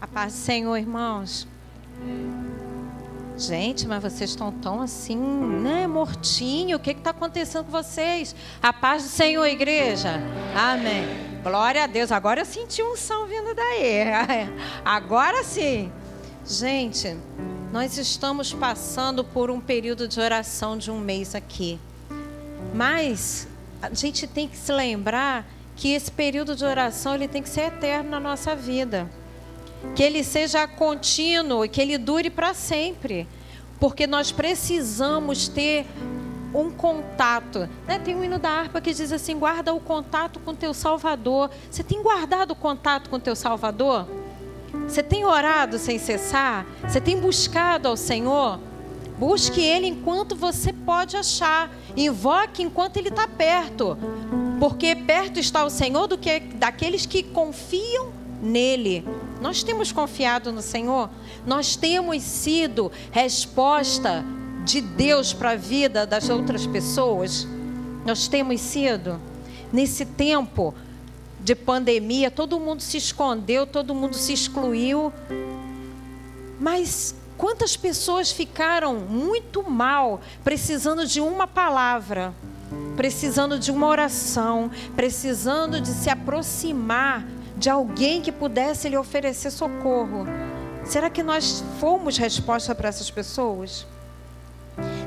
A paz do Senhor, irmãos. Gente, mas vocês estão tão assim, né, mortinho. O que está acontecendo com vocês? A paz do Senhor, igreja. Amém. Glória a Deus. Agora eu senti um som vindo daí. Agora sim. Gente, nós estamos passando por um período de oração de um mês aqui. Mas a gente tem que se lembrar que esse período de oração ele tem que ser eterno na nossa vida. Que ele seja contínuo e que ele dure para sempre. Porque nós precisamos ter um contato. Né? Tem um hino da harpa que diz assim: guarda o contato com teu Salvador. Você tem guardado o contato com teu Salvador? Você tem orado sem cessar? Você tem buscado ao Senhor? Busque Ele enquanto você pode achar. Invoque enquanto Ele está perto porque perto está o Senhor do que daqueles que confiam nele. Nós temos confiado no Senhor, nós temos sido resposta de Deus para a vida das outras pessoas. Nós temos sido nesse tempo de pandemia, todo mundo se escondeu, todo mundo se excluiu. Mas quantas pessoas ficaram muito mal, precisando de uma palavra? precisando de uma oração, precisando de se aproximar de alguém que pudesse lhe oferecer socorro. Será que nós fomos resposta para essas pessoas?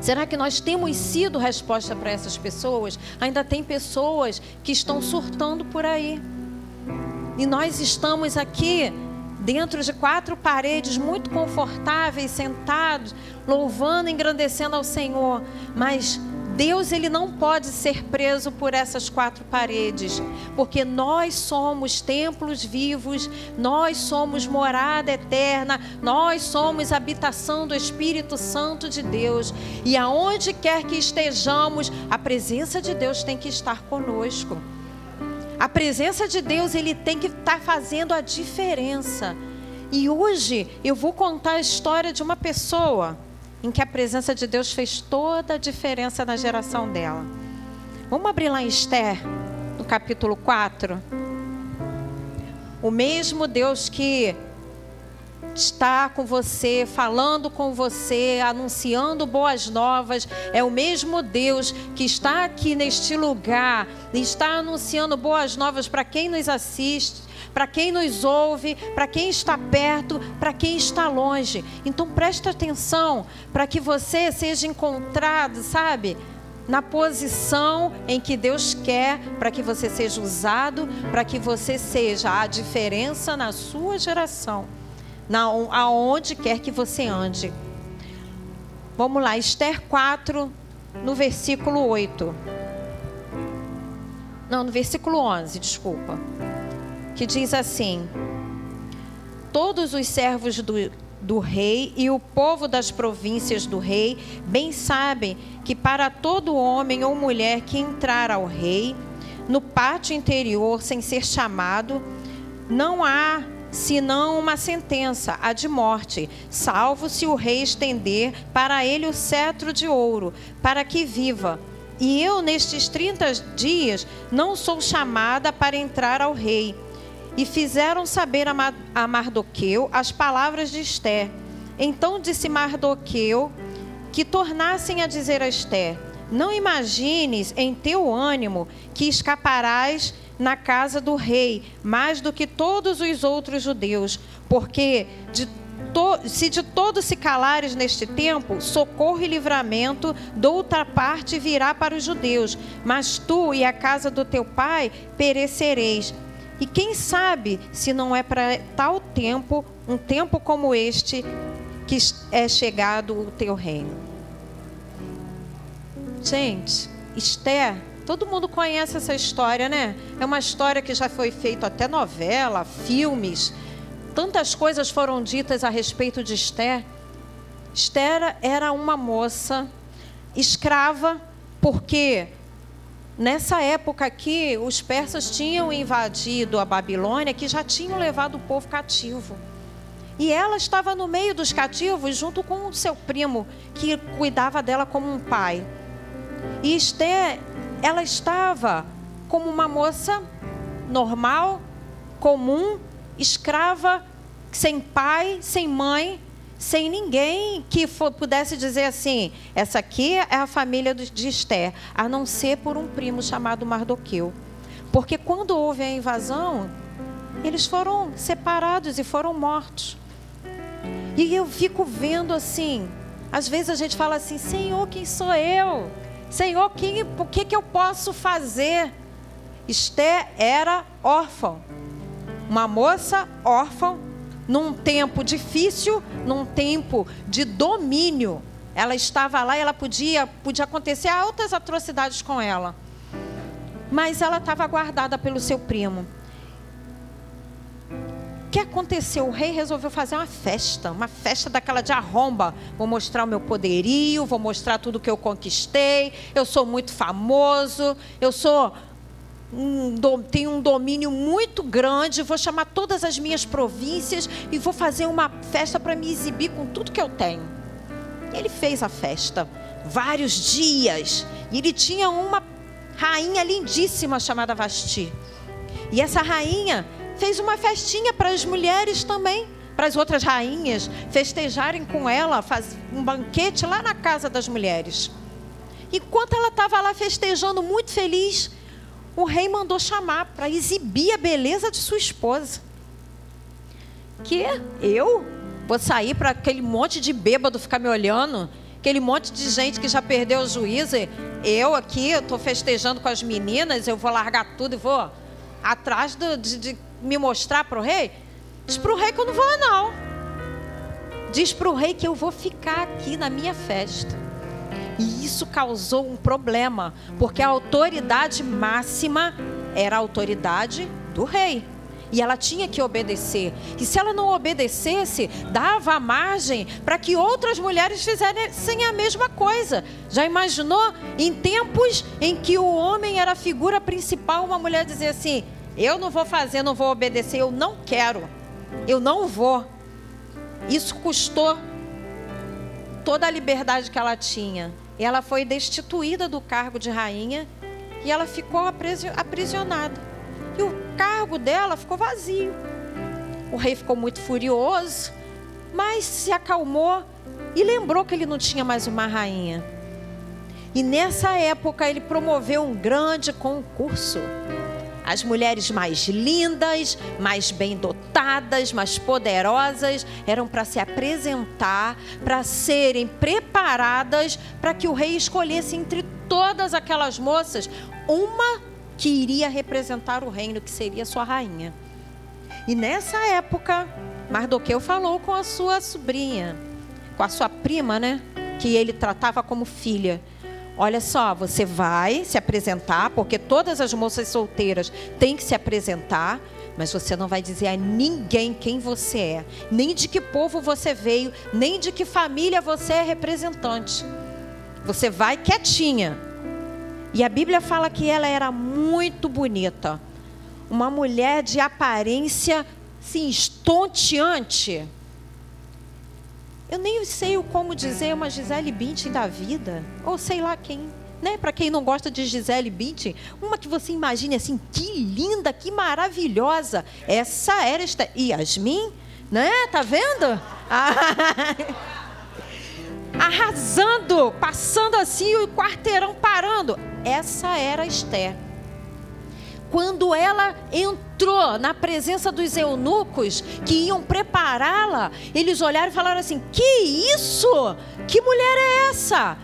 Será que nós temos sido resposta para essas pessoas? Ainda tem pessoas que estão surtando por aí. E nós estamos aqui dentro de quatro paredes muito confortáveis, sentados, louvando, engrandecendo ao Senhor, mas Deus ele não pode ser preso por essas quatro paredes, porque nós somos templos vivos, nós somos morada eterna, nós somos habitação do Espírito Santo de Deus. E aonde quer que estejamos, a presença de Deus tem que estar conosco. A presença de Deus ele tem que estar fazendo a diferença. E hoje eu vou contar a história de uma pessoa em que a presença de Deus fez toda a diferença na geração dela. Vamos abrir lá em Esther, no capítulo 4. O mesmo Deus que está com você, falando com você, anunciando boas novas. É o mesmo Deus que está aqui neste lugar está anunciando boas novas para quem nos assiste, para quem nos ouve, para quem está perto, para quem está longe. Então preste atenção para que você seja encontrado, sabe? Na posição em que Deus quer para que você seja usado, para que você seja a diferença na sua geração, na, aonde quer que você ande. Vamos lá, Esther 4, no versículo 8. Não, no versículo 11, desculpa que diz assim: Todos os servos do, do rei e o povo das províncias do rei bem sabem que para todo homem ou mulher que entrar ao rei no pátio interior sem ser chamado, não há senão uma sentença, a de morte, salvo se o rei estender para ele o cetro de ouro, para que viva. E eu, nestes 30 dias, não sou chamada para entrar ao rei e fizeram saber a Mardoqueu as palavras de Esther. Então disse Mardoqueu que tornassem a dizer a Esther: Não imagines em teu ânimo que escaparás na casa do rei mais do que todos os outros judeus, porque de to, se de todo se calares neste tempo, socorro e livramento de outra parte virá para os judeus, mas tu e a casa do teu pai perecereis. E quem sabe se não é para tal tempo, um tempo como este, que é chegado o teu reino. Gente, Esther, todo mundo conhece essa história, né? É uma história que já foi feita até novela, filmes. Tantas coisas foram ditas a respeito de Esther. Esther era uma moça escrava, porque Nessa época aqui, os persas tinham invadido a Babilônia, que já tinham levado o povo cativo. E ela estava no meio dos cativos, junto com o seu primo, que cuidava dela como um pai. E Esther, ela estava como uma moça normal, comum, escrava sem pai, sem mãe, sem ninguém que for, pudesse dizer assim: essa aqui é a família de Esther, a não ser por um primo chamado Mardoqueu. Porque quando houve a invasão, eles foram separados e foram mortos. E eu fico vendo assim, às vezes a gente fala assim: Senhor, quem sou eu? Senhor, quem, o que, que eu posso fazer? Esther era órfã, uma moça órfã, num tempo difícil, num tempo de domínio. Ela estava lá e ela podia, podia acontecer altas atrocidades com ela. Mas ela estava guardada pelo seu primo. Que aconteceu? O rei resolveu fazer uma festa, uma festa daquela de arromba. Vou mostrar o meu poderio, vou mostrar tudo que eu conquistei. Eu sou muito famoso, eu sou um, tenho um domínio muito grande, vou chamar todas as minhas províncias e vou fazer uma festa para me exibir com tudo que eu tenho. Ele fez a festa, vários dias, e ele tinha uma rainha lindíssima chamada Vasti. E essa rainha fez uma festinha para as mulheres também, para as outras rainhas festejarem com ela, faz um banquete lá na casa das mulheres. Enquanto ela estava lá festejando, muito feliz, o rei mandou chamar para exibir a beleza de sua esposa. Que eu vou sair para aquele monte de bêbado ficar me olhando, aquele monte de gente que já perdeu o juízo. Eu aqui, estou festejando com as meninas, eu vou largar tudo e vou atrás do, de, de me mostrar para o rei. Diz para o rei que eu não vou, não. Diz para o rei que eu vou ficar aqui na minha festa. E isso causou um problema, porque a autoridade máxima era a autoridade do rei. E ela tinha que obedecer. E se ela não obedecesse, dava margem para que outras mulheres fizessem a mesma coisa. Já imaginou? Em tempos em que o homem era a figura principal, uma mulher dizia assim: Eu não vou fazer, não vou obedecer, eu não quero, eu não vou. Isso custou toda a liberdade que ela tinha. Ela foi destituída do cargo de rainha e ela ficou aprisionada. E o cargo dela ficou vazio. O rei ficou muito furioso, mas se acalmou e lembrou que ele não tinha mais uma rainha. E nessa época ele promoveu um grande concurso as mulheres mais lindas, mais bem dotadas, mais poderosas eram para se apresentar, para serem preparadas para que o rei escolhesse entre todas aquelas moças uma que iria representar o reino, que seria sua rainha. E nessa época, Mardoqueu falou com a sua sobrinha, com a sua prima, né? Que ele tratava como filha. Olha só, você vai se apresentar, porque todas as moças solteiras têm que se apresentar, mas você não vai dizer a ninguém quem você é, nem de que povo você veio, nem de que família você é representante. Você vai quietinha. E a Bíblia fala que ela era muito bonita, uma mulher de aparência sim, estonteante. Eu nem sei o como dizer uma Gisele Bündchen da vida, ou sei lá quem, né? Para quem não gosta de Gisele Bündchen, uma que você imagine assim, que linda, que maravilhosa. Essa era esta Yasmin, né? Tá vendo? Arrasando, passando assim o quarteirão parando. Essa era Esther quando ela entrou na presença dos eunucos que iam prepará-la, eles olharam e falaram assim: Que isso? Que mulher é essa?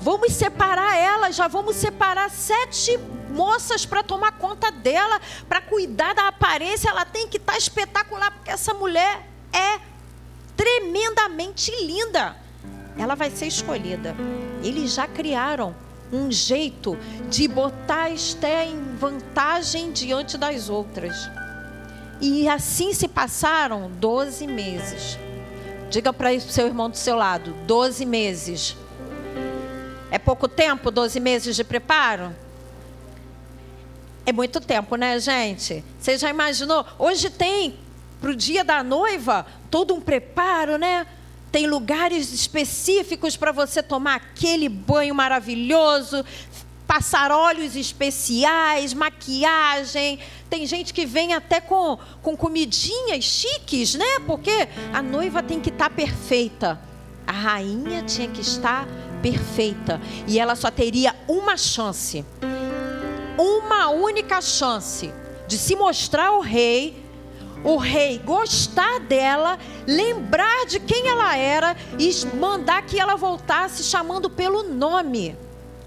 Vamos separar ela, já vamos separar sete moças para tomar conta dela, para cuidar da aparência. Ela tem que estar tá espetacular, porque essa mulher é tremendamente linda. Ela vai ser escolhida. Eles já criaram um jeito de botar Esté em vantagem diante das outras. E assim se passaram 12 meses. Diga para o seu irmão do seu lado: 12 meses. É pouco tempo, 12 meses de preparo? É muito tempo, né, gente? Você já imaginou? Hoje tem, para o dia da noiva, todo um preparo, né? Tem lugares específicos para você tomar aquele banho maravilhoso, passar óleos especiais, maquiagem. Tem gente que vem até com, com comidinhas chiques, né? Porque a noiva tem que estar tá perfeita. A rainha tinha que estar perfeita. E ela só teria uma chance. Uma única chance de se mostrar ao rei o rei gostar dela, lembrar de quem ela era e mandar que ela voltasse chamando pelo nome.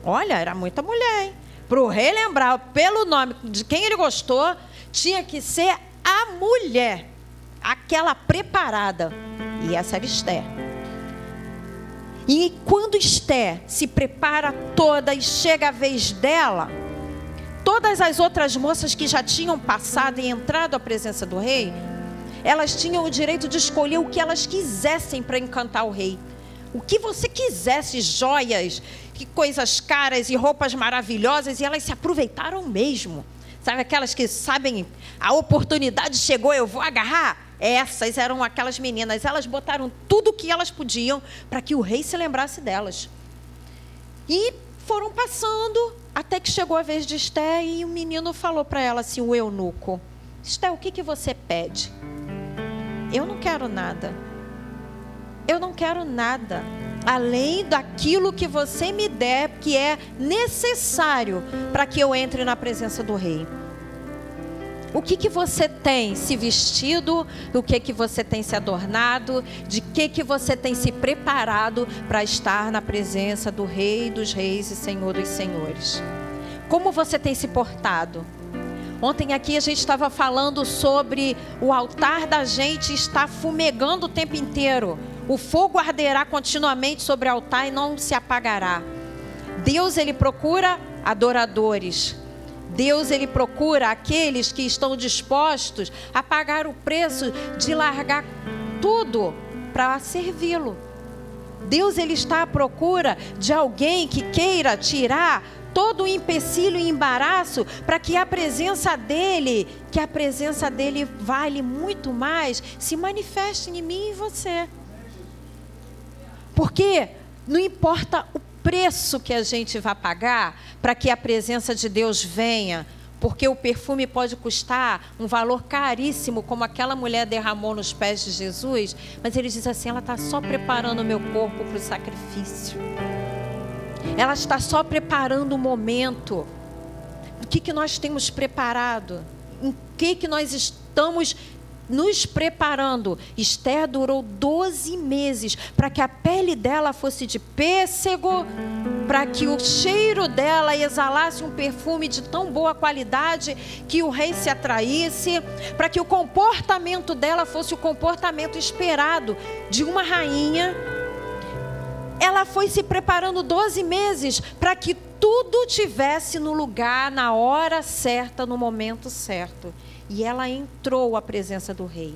Olha, era muita mulher, Para o rei lembrar pelo nome de quem ele gostou, tinha que ser a mulher, aquela preparada. E essa era Esther. E quando Esther se prepara toda e chega a vez dela, Todas as outras moças que já tinham passado e entrado à presença do rei, elas tinham o direito de escolher o que elas quisessem para encantar o rei. O que você quisesse, joias, que coisas caras e roupas maravilhosas, e elas se aproveitaram mesmo. Sabe aquelas que sabem, a oportunidade chegou, eu vou agarrar? Essas eram aquelas meninas, elas botaram tudo o que elas podiam para que o rei se lembrasse delas. E foram passando até que chegou a vez de Esté e o menino falou para ela assim, o eunuco: Esté, o que, que você pede? Eu não quero nada. Eu não quero nada. Além daquilo que você me der, que é necessário para que eu entre na presença do rei. O que, que você tem se vestido? O que, que você tem se adornado? De que, que você tem se preparado para estar na presença do Rei dos Reis e Senhor dos Senhores? Como você tem se portado? Ontem aqui a gente estava falando sobre o altar da gente estar fumegando o tempo inteiro. O fogo arderá continuamente sobre o altar e não se apagará. Deus ele procura adoradores Deus ele procura aqueles que estão dispostos a pagar o preço de largar tudo para servi-lo. Deus ele está à procura de alguém que queira tirar todo o empecilho e embaraço para que a presença dele, que a presença dele vale muito mais, se manifeste em mim e em você. Porque não importa o preço que a gente vai pagar para que a presença de Deus venha, porque o perfume pode custar um valor caríssimo, como aquela mulher derramou nos pés de Jesus, mas ele diz assim: ela está só preparando o meu corpo para o sacrifício, ela está só preparando o momento. O que, que nós temos preparado? Em que, que nós estamos nos preparando. Esther durou 12 meses para que a pele dela fosse de pêssego, para que o cheiro dela exalasse um perfume de tão boa qualidade que o rei se atraísse, para que o comportamento dela fosse o comportamento esperado de uma rainha. Ela foi se preparando 12 meses para que tudo tivesse no lugar, na hora certa, no momento certo. E ela entrou à presença do rei.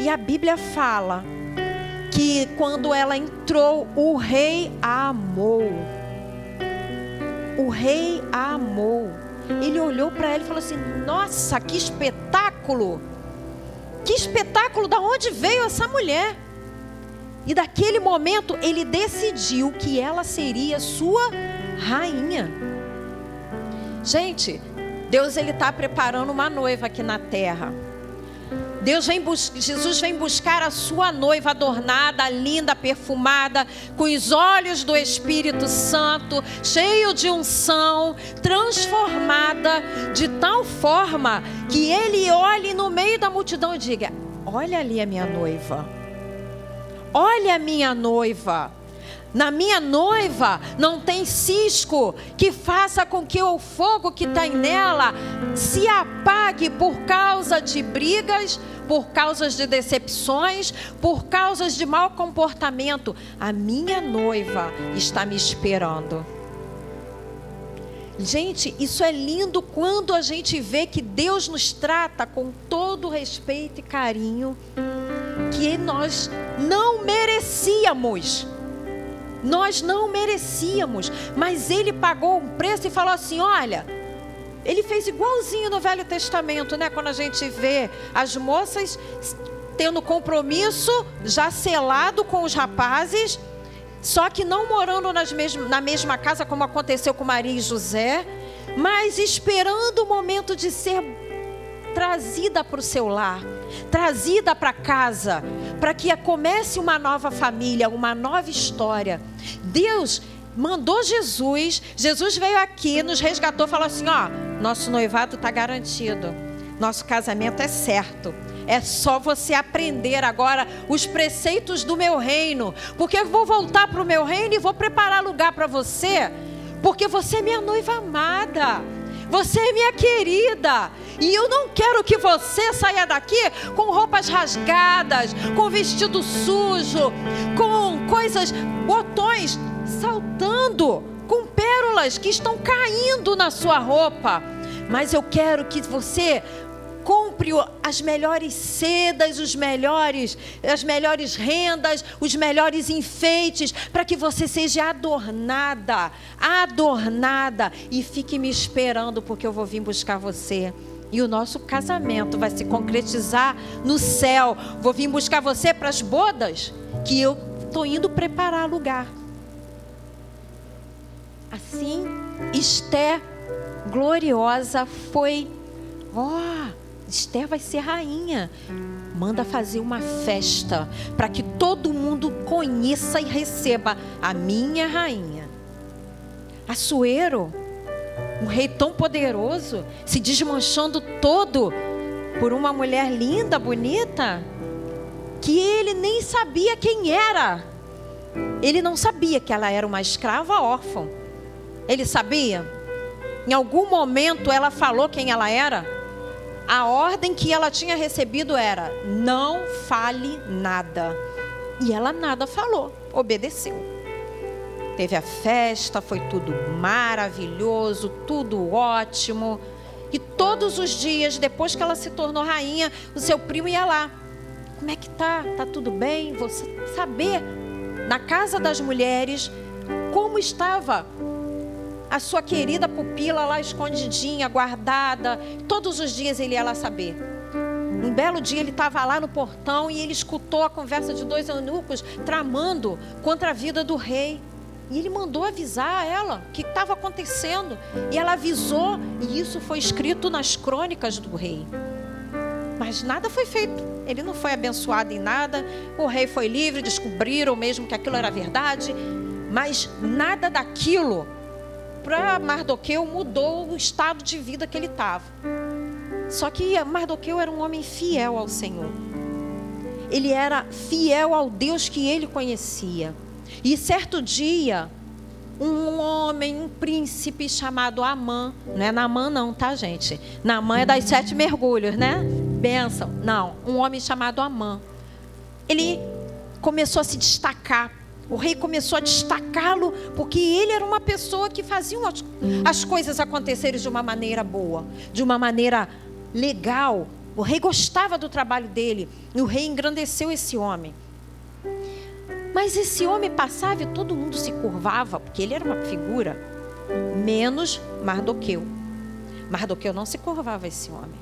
E a Bíblia fala que quando ela entrou, o rei a amou. O rei a amou. Ele olhou para ela e falou assim: Nossa, que espetáculo! Que espetáculo! Da onde veio essa mulher? E daquele momento ele decidiu que ela seria sua rainha. Gente, Deus ele está preparando uma noiva aqui na terra. Deus vem Jesus vem buscar a sua noiva adornada, linda, perfumada, com os olhos do Espírito Santo, cheio de unção, transformada de tal forma que ele olhe no meio da multidão e diga: Olha ali a minha noiva. Olha a minha noiva. Na minha noiva não tem cisco que faça com que o fogo que está nela se apague por causa de brigas, por causa de decepções, por causa de mau comportamento. A minha noiva está me esperando. Gente, isso é lindo quando a gente vê que Deus nos trata com todo respeito e carinho que nós não merecíamos. Nós não merecíamos, mas ele pagou um preço e falou assim: olha, ele fez igualzinho no Velho Testamento, né? Quando a gente vê as moças tendo compromisso já selado com os rapazes, Só que não morando nas na mesma casa, como aconteceu com Maria e José, mas esperando o momento de ser trazida para o seu lar, trazida para casa, para que comece uma nova família, uma nova história. Deus mandou Jesus, Jesus veio aqui, nos resgatou, falou assim: ó, nosso noivado está garantido, nosso casamento é certo. É só você aprender agora os preceitos do meu reino, porque eu vou voltar para o meu reino e vou preparar lugar para você, porque você é minha noiva amada. Você é minha querida. E eu não quero que você saia daqui com roupas rasgadas, com vestido sujo, com coisas, botões saltando, com pérolas que estão caindo na sua roupa. Mas eu quero que você compre as melhores sedas, os melhores, as melhores rendas, os melhores enfeites, para que você seja adornada, adornada e fique me esperando porque eu vou vir buscar você. E o nosso casamento vai se concretizar no céu. Vou vir buscar você para as bodas que eu estou indo preparar lugar. Assim, Esté gloriosa foi, oh, Esther vai ser rainha. Manda fazer uma festa para que todo mundo conheça e receba a minha rainha. Assuero, um rei tão poderoso, se desmanchando todo por uma mulher linda, bonita, que ele nem sabia quem era. Ele não sabia que ela era uma escrava órfã. Ele sabia? Em algum momento ela falou quem ela era? A ordem que ela tinha recebido era: não fale nada. E ela nada falou, obedeceu. Teve a festa, foi tudo maravilhoso, tudo ótimo. E todos os dias, depois que ela se tornou rainha, o seu primo ia lá. Como é que tá? Tá tudo bem? Você saber na casa das mulheres como estava a sua querida pupila lá escondidinha, guardada. Todos os dias ele ia lá saber. Um belo dia ele estava lá no portão e ele escutou a conversa de dois eunucos tramando contra a vida do rei. E ele mandou avisar ela o que estava acontecendo. E ela avisou, e isso foi escrito nas crônicas do rei. Mas nada foi feito. Ele não foi abençoado em nada. O rei foi livre, descobriram mesmo que aquilo era verdade. Mas nada daquilo para Mardoqueu mudou o estado de vida que ele estava. Só que Mardoqueu era um homem fiel ao Senhor. Ele era fiel ao Deus que ele conhecia. E certo dia, um homem, um príncipe chamado Amã, não é Namã não, tá gente? Namã é das sete mergulhos, né? Benção. Não, um homem chamado Amã. Ele começou a se destacar o rei começou a destacá-lo porque ele era uma pessoa que fazia as, as coisas acontecerem de uma maneira boa, de uma maneira legal. O rei gostava do trabalho dele e o rei engrandeceu esse homem. Mas esse homem passava e todo mundo se curvava, porque ele era uma figura, menos Mardoqueu. Mardoqueu não se curvava esse homem.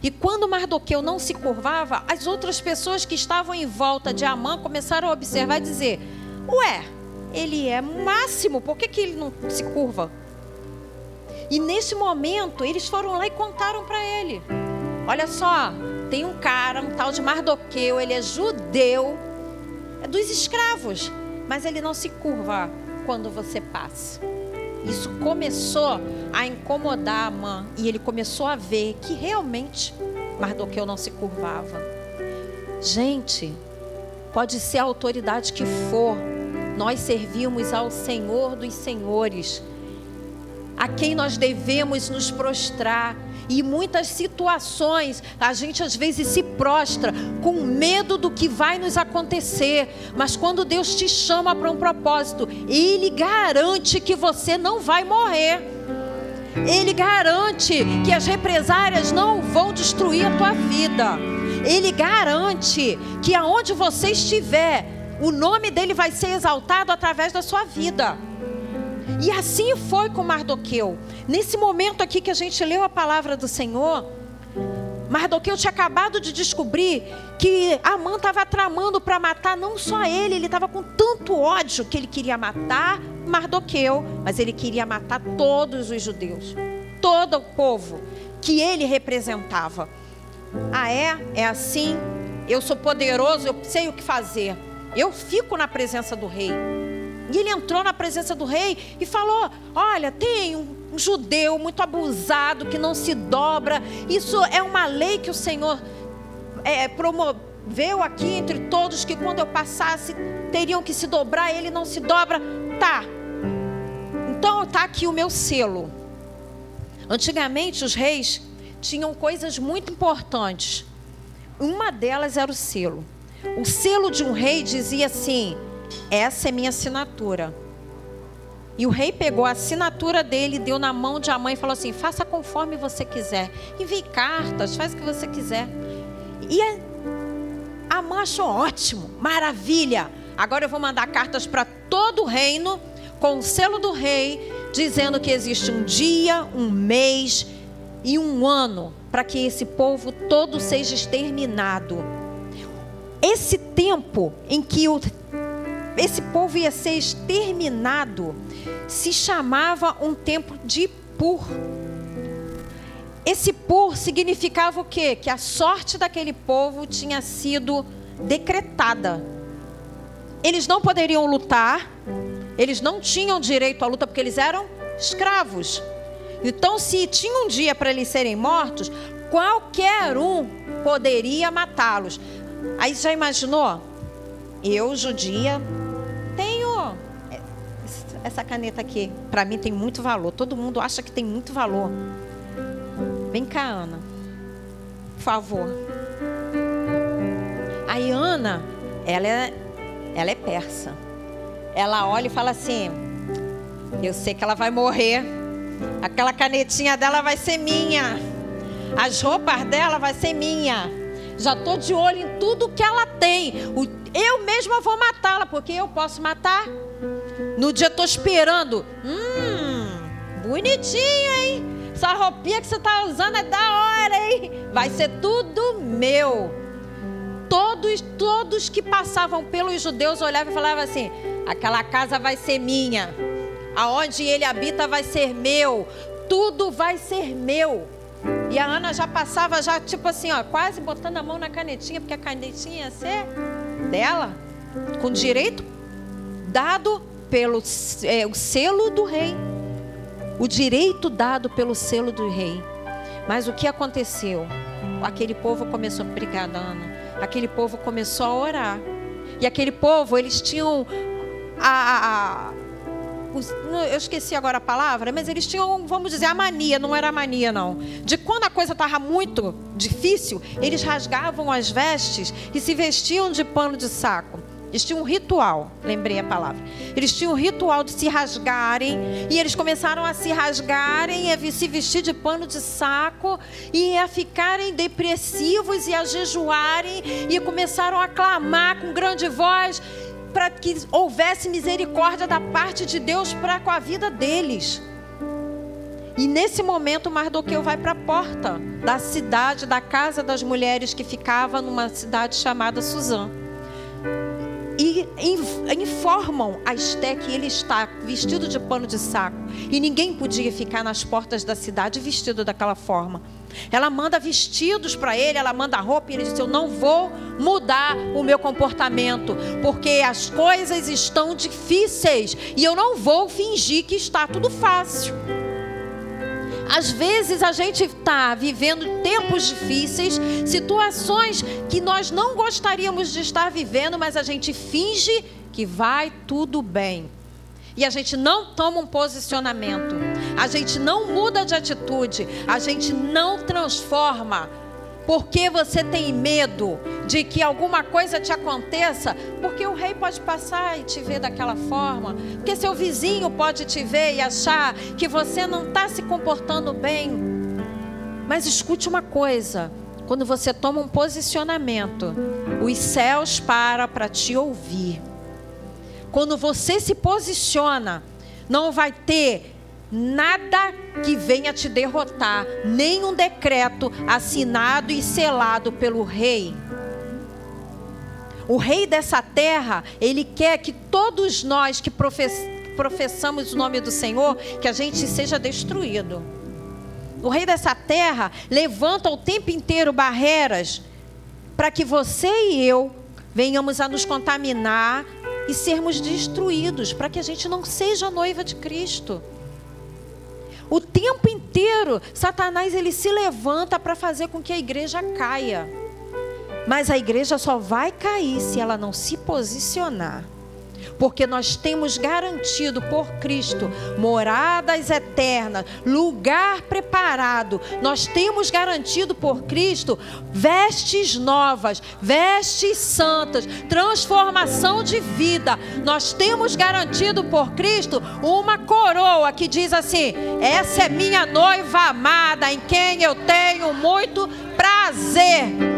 E quando Mardoqueu não se curvava, as outras pessoas que estavam em volta de Amã começaram a observar e dizer: Ué, ele é máximo, por que, que ele não se curva? E nesse momento, eles foram lá e contaram para ele: Olha só, tem um cara, um tal de Mardoqueu, ele é judeu, é dos escravos, mas ele não se curva quando você passa. Isso começou a incomodar a mãe e ele começou a ver que realmente Mardoqueu não se curvava. Gente, pode ser a autoridade que for, nós servimos ao Senhor dos Senhores, a quem nós devemos nos prostrar e muitas situações a gente às vezes se prostra com medo do que vai nos acontecer, mas quando Deus te chama para um propósito, Ele garante que você não vai morrer. Ele garante que as represárias não vão destruir a tua vida. Ele garante que aonde você estiver, o nome dele vai ser exaltado através da sua vida. E assim foi com Mardoqueu. Nesse momento aqui que a gente leu a palavra do Senhor, Mardoqueu tinha acabado de descobrir que Amã estava tramando para matar não só ele, ele estava com tanto ódio que ele queria matar Mardoqueu, mas ele queria matar todos os judeus, todo o povo que ele representava. Ah, é? É assim? Eu sou poderoso, eu sei o que fazer. Eu fico na presença do rei. E ele entrou na presença do rei e falou: Olha, tem um, judeu muito abusado que não se dobra. Isso é uma lei que o Senhor é, promoveu aqui entre todos que quando eu passasse teriam que se dobrar. Ele não se dobra. Tá. Então tá aqui o meu selo. Antigamente os reis tinham coisas muito importantes. Uma delas era o selo. O selo de um rei dizia assim: essa é minha assinatura. E o rei pegou a assinatura dele, deu na mão de Amã e falou assim: faça conforme você quiser. Envie cartas, faz o que você quiser. E a achou ótimo, maravilha. Agora eu vou mandar cartas para todo o reino, com o selo do rei, dizendo que existe um dia, um mês e um ano para que esse povo todo seja exterminado. Esse tempo em que o esse povo ia ser exterminado, se chamava um tempo de Pur. Esse Pur significava o quê? Que a sorte daquele povo tinha sido decretada. Eles não poderiam lutar, eles não tinham direito à luta porque eles eram escravos. Então, se tinha um dia para eles serem mortos, qualquer um poderia matá-los. Aí já imaginou? Eu, judia, tenho essa caneta aqui. Para mim tem muito valor. Todo mundo acha que tem muito valor. Vem cá, Ana. Por favor. A Ana, ela é, ela é persa. Ela olha e fala assim: Eu sei que ela vai morrer. Aquela canetinha dela vai ser minha. As roupas dela vai ser minha. Já estou de olho em tudo que ela tem. Eu mesma vou matá-la, porque eu posso matar. No dia estou esperando. Hum, bonitinho, hein? Essa roupinha que você está usando é da hora, hein? Vai ser tudo meu. Todos, todos que passavam pelos judeus olhavam e falavam assim: aquela casa vai ser minha. Aonde ele habita vai ser meu. Tudo vai ser meu. E a Ana já passava, já tipo assim, ó, quase botando a mão na canetinha, porque a canetinha ia ser dela, com direito dado pelo é, o selo do rei. O direito dado pelo selo do rei. Mas o que aconteceu? Aquele povo começou, obrigada Ana, aquele povo começou a orar. E aquele povo, eles tinham a, a eu esqueci agora a palavra, mas eles tinham, vamos dizer, a mania, não era mania não, de quando a coisa estava muito difícil, eles rasgavam as vestes e se vestiam de pano de saco. Eles tinham um ritual, lembrei a palavra. Eles tinham um ritual de se rasgarem e eles começaram a se rasgarem, a se vestir de pano de saco e a ficarem depressivos e a jejuarem e começaram a clamar com grande voz para que houvesse misericórdia da parte de Deus para com a vida deles. E nesse momento Mardoqueu vai para a porta da cidade, da casa das mulheres que ficava numa cidade chamada Suzã. E informam a Esté que ele está vestido de pano de saco. E ninguém podia ficar nas portas da cidade vestido daquela forma. Ela manda vestidos para ele, ela manda roupa e ele diz: Eu não vou mudar o meu comportamento, porque as coisas estão difíceis e eu não vou fingir que está tudo fácil. Às vezes a gente está vivendo tempos difíceis, situações que nós não gostaríamos de estar vivendo, mas a gente finge que vai tudo bem. E a gente não toma um posicionamento, a gente não muda de atitude, a gente não transforma, porque você tem medo de que alguma coisa te aconteça, porque o rei pode passar e te ver daquela forma, porque seu vizinho pode te ver e achar que você não está se comportando bem. Mas escute uma coisa: quando você toma um posicionamento, os céus param para te ouvir. Quando você se posiciona, não vai ter nada que venha te derrotar, nem um decreto assinado e selado pelo rei. O rei dessa terra, ele quer que todos nós que professamos o nome do Senhor, que a gente seja destruído. O rei dessa terra levanta o tempo inteiro barreiras para que você e eu venhamos a nos contaminar e sermos destruídos, para que a gente não seja noiva de Cristo. O tempo inteiro, Satanás ele se levanta para fazer com que a igreja caia. Mas a igreja só vai cair se ela não se posicionar porque nós temos garantido por Cristo moradas eternas, lugar preparado. Nós temos garantido por Cristo vestes novas, vestes santas, transformação de vida. Nós temos garantido por Cristo uma coroa que diz assim: essa é minha noiva amada, em quem eu tenho muito prazer.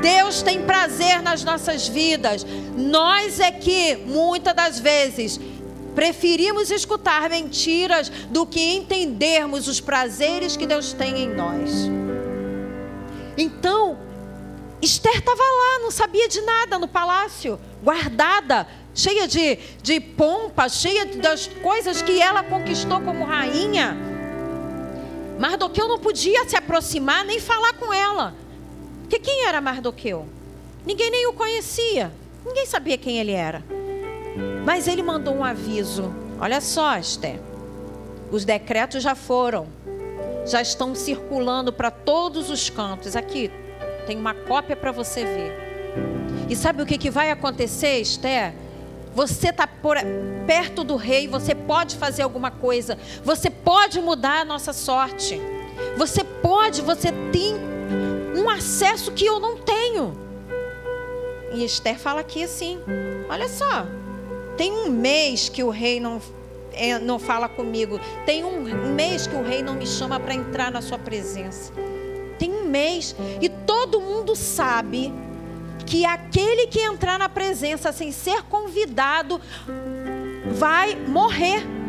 Deus tem prazer nas nossas vidas. Nós é que, muitas das vezes, preferimos escutar mentiras do que entendermos os prazeres que Deus tem em nós. Então, Esther estava lá, não sabia de nada no palácio, guardada, cheia de, de pompa, cheia das coisas que ela conquistou como rainha. Mardoqueu não podia se aproximar nem falar com ela. Porque quem era Mardoqueu? Ninguém nem o conhecia. Ninguém sabia quem ele era. Mas ele mandou um aviso. Olha só, Esther. Os decretos já foram. Já estão circulando para todos os cantos. Aqui tem uma cópia para você ver. E sabe o que, que vai acontecer, Esther? Você está perto do rei, você pode fazer alguma coisa, você pode mudar a nossa sorte. Você pode, você tem um acesso que eu não tenho. E Esther fala aqui assim: olha só, tem um mês que o rei não, é, não fala comigo, tem um mês que o rei não me chama para entrar na sua presença. Tem um mês, e todo mundo sabe que aquele que entrar na presença sem ser convidado vai morrer.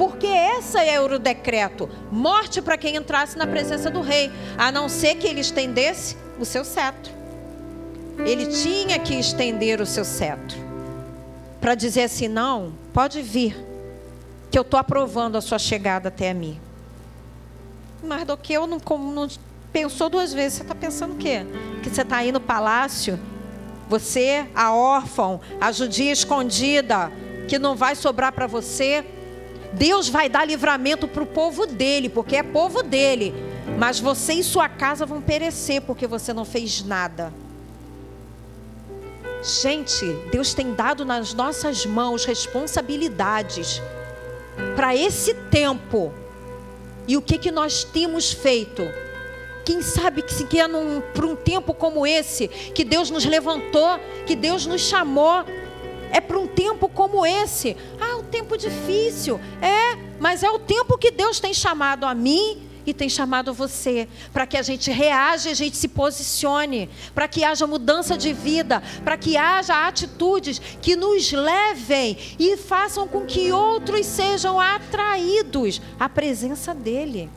Porque esse era o decreto: morte para quem entrasse na presença do rei, a não ser que ele estendesse o seu cetro. Ele tinha que estender o seu cetro para dizer assim: não, pode vir, que eu estou aprovando a sua chegada até a mim. Mardoqueu não, não pensou duas vezes. Você está pensando o quê? Que você está aí no palácio, você, a órfã, a judia escondida, que não vai sobrar para você Deus vai dar livramento para o povo dele, porque é povo dele. Mas você e sua casa vão perecer porque você não fez nada. Gente, Deus tem dado nas nossas mãos responsabilidades para esse tempo. E o que, que nós temos feito? Quem sabe que se é para um tempo como esse, que Deus nos levantou, que Deus nos chamou, é para um tempo como esse. Ah, um tempo difícil. É, mas é o tempo que Deus tem chamado a mim e tem chamado você para que a gente reaja, a gente se posicione, para que haja mudança de vida, para que haja atitudes que nos levem e façam com que outros sejam atraídos à presença dele.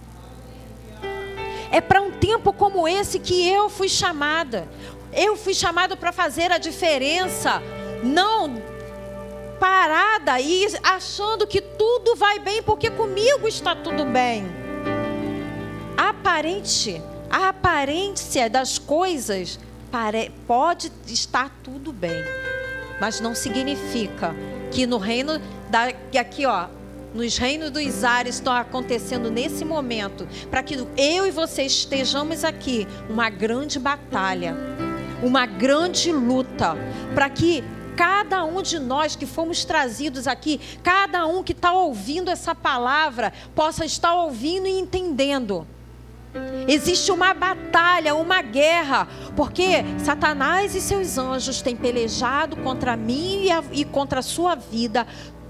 É para um tempo como esse que eu fui chamada. Eu fui chamado para fazer a diferença não parada e achando que tudo vai bem porque comigo está tudo bem. Aparente, a aparência das coisas pode estar tudo bem, mas não significa que no reino da aqui ó, nos reinos dos ares estão acontecendo nesse momento, para que eu e você estejamos aqui, uma grande batalha, uma grande luta, para que cada um de nós que fomos trazidos aqui, cada um que está ouvindo essa palavra, possa estar ouvindo e entendendo. Existe uma batalha, uma guerra, porque Satanás e seus anjos têm pelejado contra mim e, a, e contra a sua vida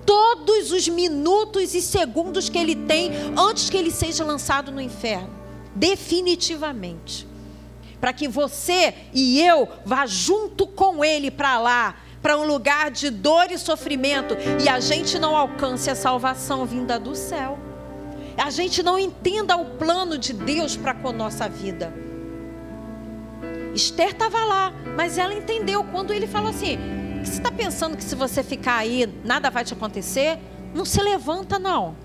todos os minutos e segundos que ele tem antes que ele seja lançado no inferno. Definitivamente. Para que você e eu vá junto com ele para lá, para um lugar de dor e sofrimento e a gente não alcance a salvação vinda do céu. A gente não entenda o plano de Deus para com a nossa vida. Esther estava lá, mas ela entendeu quando ele falou assim: você está pensando que se você ficar aí nada vai te acontecer? Não se levanta, não.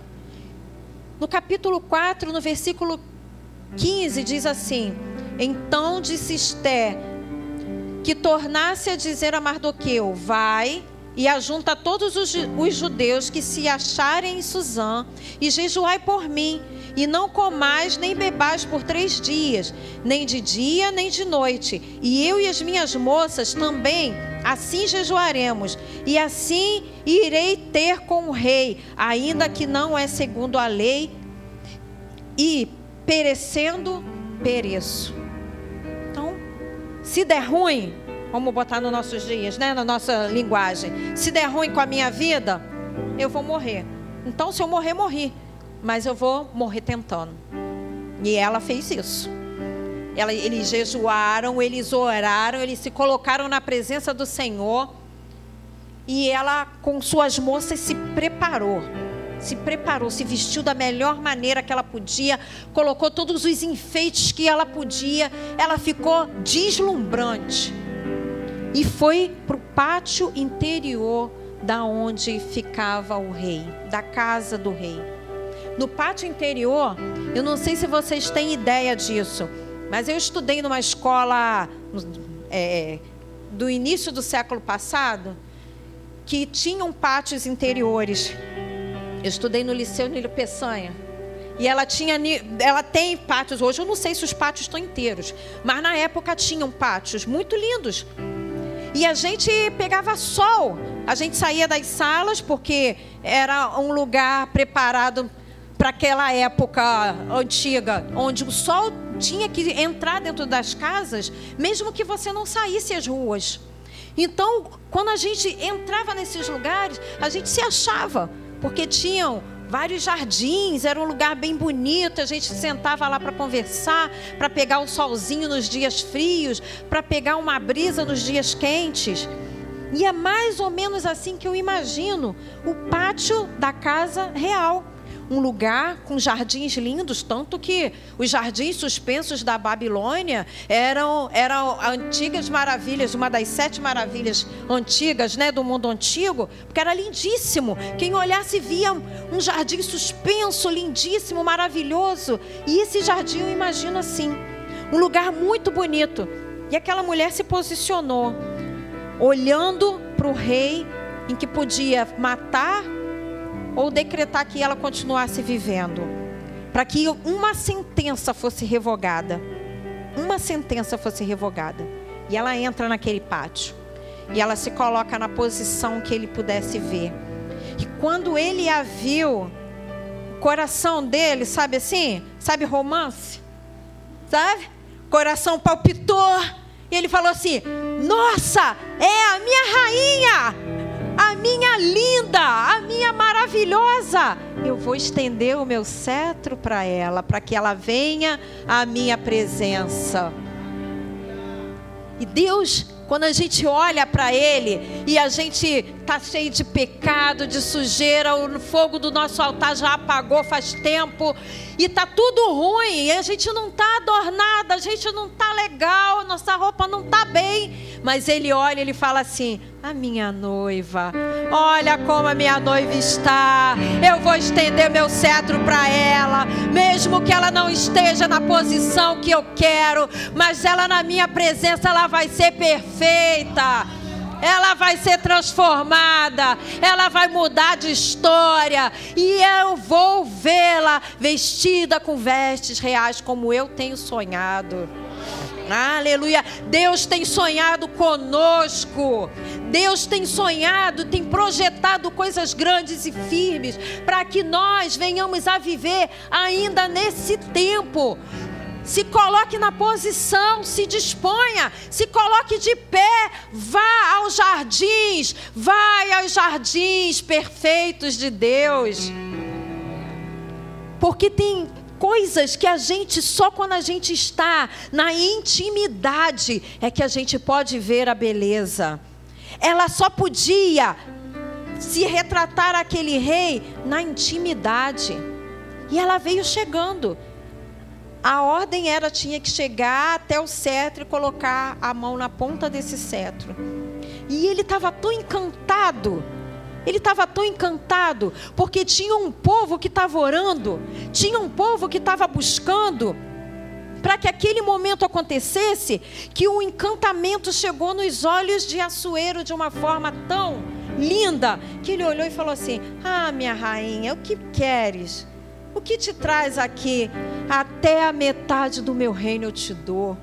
No capítulo 4, no versículo 15, diz assim: Então disse Esté que tornasse a dizer a Mardoqueu: Vai e ajunta todos os, os judeus que se acharem em Suzã e jejuai por mim. E não comais nem bebais por três dias, nem de dia nem de noite. E eu e as minhas moças também assim jejuaremos, e assim irei ter com o rei, ainda que não é segundo a lei, e perecendo, pereço. Se der ruim, vamos botar nos nossos dias, né, na nossa linguagem, se der ruim com a minha vida, eu vou morrer. Então, se eu morrer, morri, mas eu vou morrer tentando. E ela fez isso. Ela, eles jejuaram, eles oraram, eles se colocaram na presença do Senhor. E ela, com suas moças, se preparou. Se preparou, se vestiu da melhor maneira que ela podia, colocou todos os enfeites que ela podia. Ela ficou deslumbrante. E foi para o pátio interior da onde ficava o rei, da casa do rei. No pátio interior, eu não sei se vocês têm ideia disso, mas eu estudei numa escola é, do início do século passado que tinham pátios interiores. Eu estudei no Liceu Nilo Peçanha. E ela tinha, ela tem pátios hoje. Eu não sei se os pátios estão inteiros, mas na época tinham pátios muito lindos. E a gente pegava sol. A gente saía das salas porque era um lugar preparado para aquela época antiga, onde o sol tinha que entrar dentro das casas, mesmo que você não saísse às ruas. Então, quando a gente entrava nesses lugares, a gente se achava, porque tinham vários jardins, era um lugar bem bonito, a gente sentava lá para conversar, para pegar o solzinho nos dias frios, para pegar uma brisa nos dias quentes. E é mais ou menos assim que eu imagino o pátio da casa real um lugar com jardins lindos, tanto que os jardins suspensos da Babilônia eram, eram antigas maravilhas, uma das sete maravilhas antigas né, do mundo antigo, porque era lindíssimo. Quem olhasse via um jardim suspenso, lindíssimo, maravilhoso. E esse jardim eu imagino assim, um lugar muito bonito. E aquela mulher se posicionou, olhando para o rei, em que podia matar ou decretar que ela continuasse vivendo, para que uma sentença fosse revogada. Uma sentença fosse revogada. E ela entra naquele pátio. E ela se coloca na posição que ele pudesse ver. E quando ele a viu, o coração dele, sabe assim? Sabe romance? Sabe? Coração palpitou. E ele falou assim: Nossa, é a minha rainha! Minha linda, a minha maravilhosa. Eu vou estender o meu cetro para ela, para que ela venha à minha presença. E Deus, quando a gente olha para Ele e a gente está cheio de pecado, de sujeira, o fogo do nosso altar já apagou faz tempo e está tudo ruim, e a gente não está adornada, a gente não está legal, nossa roupa não está bem, mas Ele olha e Ele fala assim: a minha noiva. Olha como a minha noiva está. Eu vou estender meu cetro para ela, mesmo que ela não esteja na posição que eu quero, mas ela na minha presença ela vai ser perfeita. Ela vai ser transformada, ela vai mudar de história, e eu vou vê-la vestida com vestes reais, como eu tenho sonhado. Aleluia. Deus tem sonhado conosco. Deus tem sonhado, tem projetado coisas grandes e firmes para que nós venhamos a viver ainda nesse tempo. Se coloque na posição, se disponha, se coloque de pé, vá aos jardins, vai aos jardins perfeitos de Deus. Porque tem coisas que a gente, só quando a gente está na intimidade, é que a gente pode ver a beleza. ela só podia se retratar aquele rei na intimidade. E ela veio chegando. A ordem era tinha que chegar até o cetro e colocar a mão na ponta desse cetro. E ele estava tão encantado. Ele estava tão encantado porque tinha um povo que estava orando, tinha um povo que estava buscando para que aquele momento acontecesse, que o encantamento chegou nos olhos de Assuero de uma forma tão linda, que ele olhou e falou assim: Ah, minha rainha, o que queres? O que te traz aqui? Até a metade do meu reino eu te dou.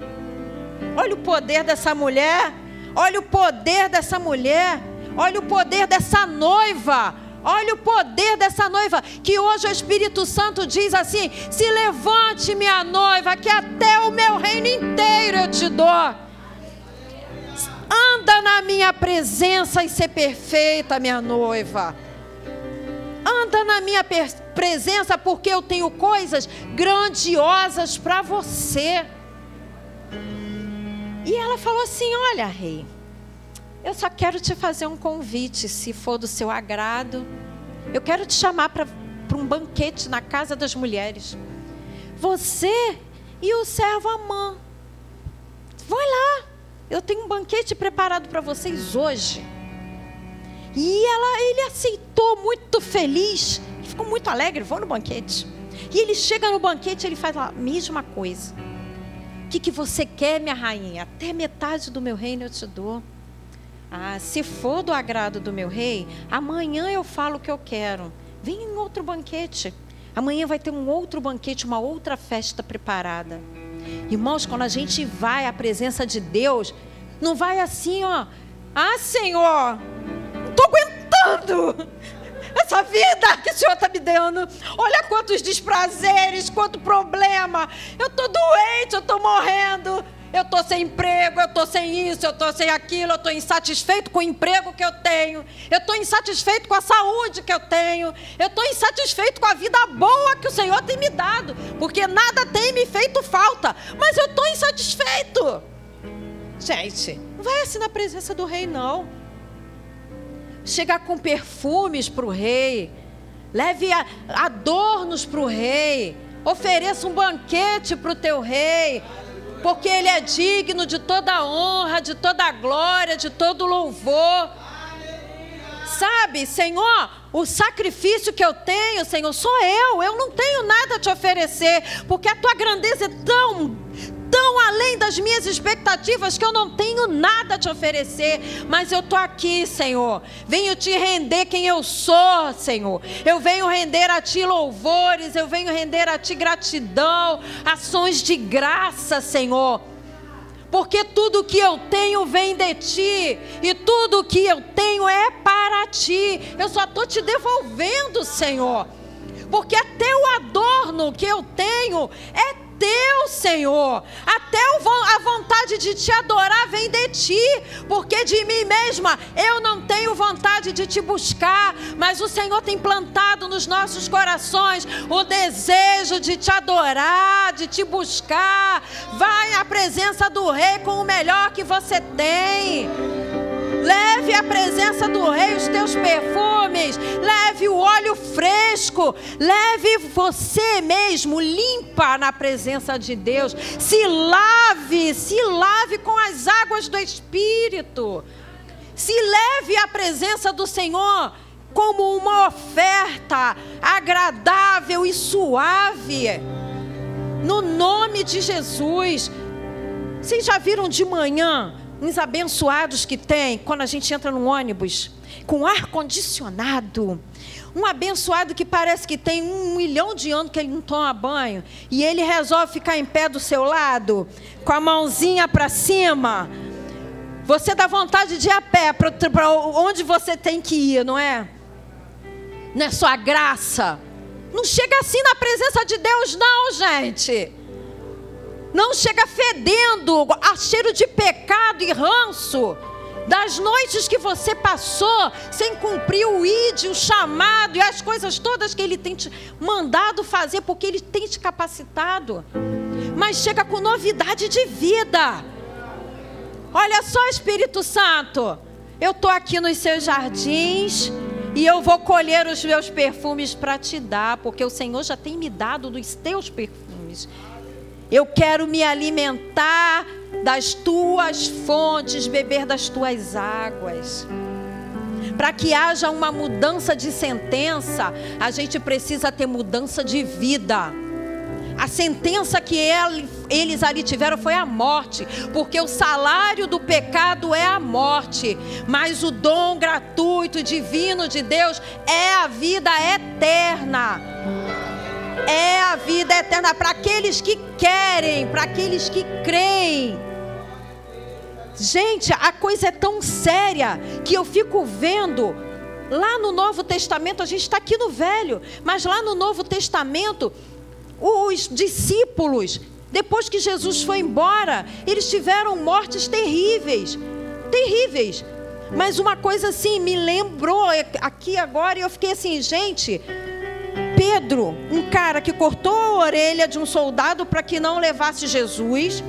Olha o poder dessa mulher. Olha o poder dessa mulher. Olha o poder dessa noiva. Olha o poder dessa noiva, que hoje o Espírito Santo diz assim: se levante, minha noiva, que até o meu reino inteiro eu te dou. Anda na minha presença e ser perfeita, minha noiva. Anda na minha presença, porque eu tenho coisas grandiosas para você. E ela falou assim: Olha, rei, eu só quero te fazer um convite, se for do seu agrado. Eu quero te chamar para um banquete na casa das mulheres. Você e o servo Amã. Vai lá. Eu tenho um banquete preparado para vocês hoje. E ela, ele aceitou muito feliz, ficou muito alegre, vou no banquete. E ele chega no banquete, ele faz a mesma coisa. O que, que você quer, minha rainha? Até metade do meu reino eu te dou. Ah, se for do agrado do meu rei, amanhã eu falo o que eu quero. Vem em outro banquete. Amanhã vai ter um outro banquete, uma outra festa preparada. Irmãos, quando a gente vai à presença de Deus, não vai assim, ó. Ah, Senhor, não estou aguentando essa vida que o Senhor está me dando. Olha quantos desprazeres, quanto problema. Eu estou doente, eu estou morrendo. Eu estou sem emprego, eu estou sem isso, eu estou sem aquilo, eu estou insatisfeito com o emprego que eu tenho, eu estou insatisfeito com a saúde que eu tenho, eu estou insatisfeito com a vida boa que o Senhor tem me dado, porque nada tem me feito falta, mas eu estou insatisfeito. Gente, não vai assim na presença do rei, não. Chegar com perfumes para o rei, leve adornos para o rei, ofereça um banquete para o teu rei, porque Ele é digno de toda honra, de toda glória, de todo louvor. Sabe, Senhor, o sacrifício que eu tenho, Senhor, sou eu. Eu não tenho nada a te oferecer, porque a tua grandeza é tão tão além das minhas expectativas que eu não tenho nada a te oferecer, mas eu estou aqui, Senhor. Venho te render quem eu sou, Senhor. Eu venho render a ti louvores, eu venho render a ti gratidão, ações de graça, Senhor. Porque tudo que eu tenho vem de ti, e tudo que eu tenho é para ti. Eu só estou te devolvendo, Senhor. Porque até o adorno que eu tenho é teu, Senhor. Até a vontade de te adorar vem de ti, porque de mim mesma eu não tenho vontade de te buscar, mas o Senhor tem plantado nos nossos corações o desejo de te adorar, de te buscar. Vai à presença do Rei com o melhor que você tem. Leve à presença do rei os teus perfumes, leve o óleo fresco, leve você mesmo limpa na presença de Deus. Se lave, se lave com as águas do Espírito. Se leve à presença do Senhor como uma oferta agradável e suave. No nome de Jesus. Vocês já viram de manhã uns abençoados que tem quando a gente entra no ônibus com ar condicionado. Um abençoado que parece que tem um milhão de anos que ele não toma banho e ele resolve ficar em pé do seu lado, com a mãozinha para cima. Você dá vontade de ir a pé para onde você tem que ir, não é? Não é só graça. Não chega assim na presença de Deus, não, gente. Não chega fedendo a cheiro de pecado e ranço. Das noites que você passou sem cumprir o ID, o chamado e as coisas todas que Ele tem te mandado fazer, porque Ele tem te capacitado. Mas chega com novidade de vida. Olha só, Espírito Santo. eu estou aqui nos seus jardins e eu vou colher os meus perfumes para te dar, porque o Senhor já tem me dado dos teus perfumes. Eu quero me alimentar das tuas fontes, beber das tuas águas. Para que haja uma mudança de sentença, a gente precisa ter mudança de vida. A sentença que eles ali tiveram foi a morte, porque o salário do pecado é a morte, mas o dom gratuito divino de Deus é a vida eterna. É a vida eterna para aqueles que querem, para aqueles que creem. Gente, a coisa é tão séria que eu fico vendo lá no Novo Testamento, a gente está aqui no Velho, mas lá no Novo Testamento, os discípulos, depois que Jesus foi embora, eles tiveram mortes terríveis terríveis. Mas uma coisa assim me lembrou aqui agora e eu fiquei assim, gente. Pedro, um cara que cortou a orelha de um soldado para que não levasse Jesus.